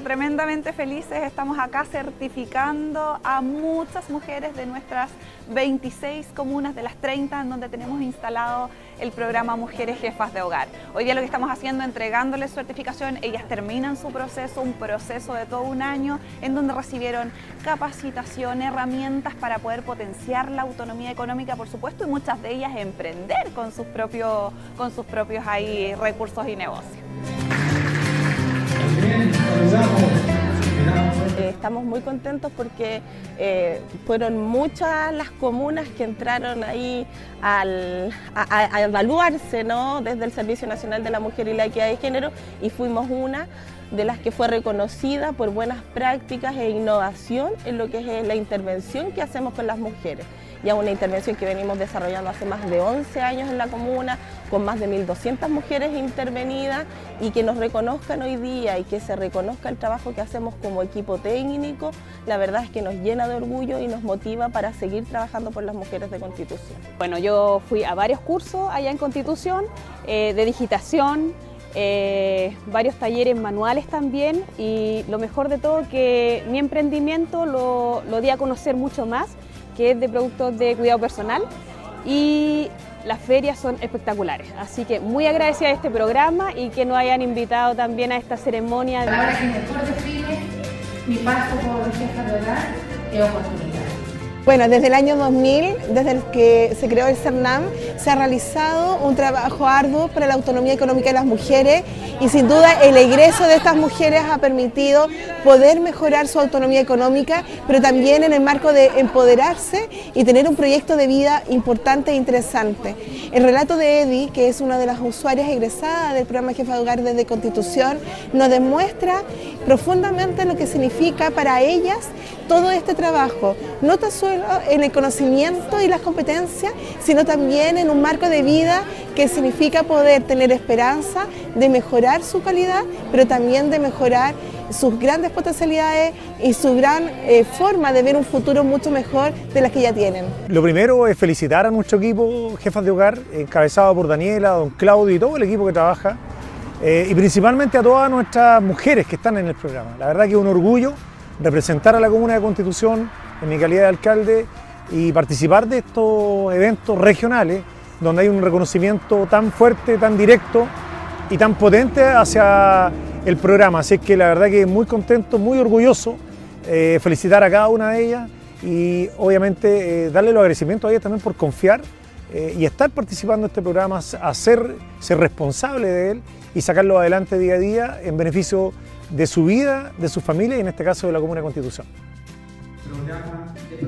tremendamente felices. Estamos acá certificando a muchas mujeres de nuestras 26 comunas de las 30 en donde tenemos instalado el programa Mujeres Jefas de Hogar. Hoy día lo que estamos haciendo es entregándoles certificación. Ellas terminan su proceso, un proceso de todo un año en donde recibieron capacitación, herramientas para poder potenciar la autonomía económica, por supuesto, y muchas de ellas emprender con sus propios, con sus propios ahí, recursos y negocios. Eh, estamos muy contentos porque eh, fueron muchas las comunas que entraron ahí a, evaluarse ¿no? desde el Servicio Nacional de la Mujer y la Equidad de Género y fuimos una de las que fue reconocida por buenas prácticas e innovación en lo que es eh, la intervención que hacemos con las mujeres ya una intervención que venimos desarrollando hace más de 11 años en la comuna, con más de 1.200 mujeres intervenidas y que nos reconozcan hoy día y que se reconozca el trabajo que hacemos como equipo técnico, la verdad es que nos llena de orgullo y nos motiva para seguir trabajando por las mujeres de Constitución. Bueno, yo fui a varios cursos allá en Constitución eh, de digitación, eh, varios talleres manuales también y lo mejor de todo que mi emprendimiento lo, lo di a conocer mucho más que es de productos de cuidado personal y las ferias son espectaculares. Así que muy agradecida de este programa y que nos hayan invitado también a esta ceremonia. Palabra que mejor define mi paso por jefa de hogar es oportunidad. Bueno, desde el año 2000, desde el que se creó el CERNAM, se ha realizado un trabajo arduo para la autonomía económica de las mujeres y sin duda el egreso de estas mujeres ha permitido poder mejorar su autonomía económica, pero también en el marco de empoderarse y tener un proyecto de vida importante e interesante. El relato de Eddie, que es una de las usuarias egresadas del programa Jefa de Hogar desde Constitución, nos demuestra profundamente lo que significa para ellas todo este trabajo, no tan solo en el conocimiento y las competencias, sino también en un marco de vida que significa poder tener esperanza de mejorar su calidad, pero también de mejorar sus grandes potencialidades y su gran eh, forma de ver un futuro mucho mejor de las que ya tienen. Lo primero es felicitar a nuestro equipo, jefas de hogar, encabezado por Daniela, don Claudio y todo el equipo que trabaja, eh, y principalmente a todas nuestras mujeres que están en el programa. La verdad que es un orgullo representar a la Comuna de Constitución en mi calidad de alcalde y participar de estos eventos regionales donde hay un reconocimiento tan fuerte, tan directo y tan potente hacia el programa. Así que la verdad que muy contento, muy orgulloso, eh, felicitar a cada una de ellas y obviamente eh, darle los agradecimientos a ellas también por confiar eh, y estar participando en este programa, hacer, ser responsable de él y sacarlo adelante día a día en beneficio de su vida, de su familia y en este caso de la Comuna Constitución. Programa de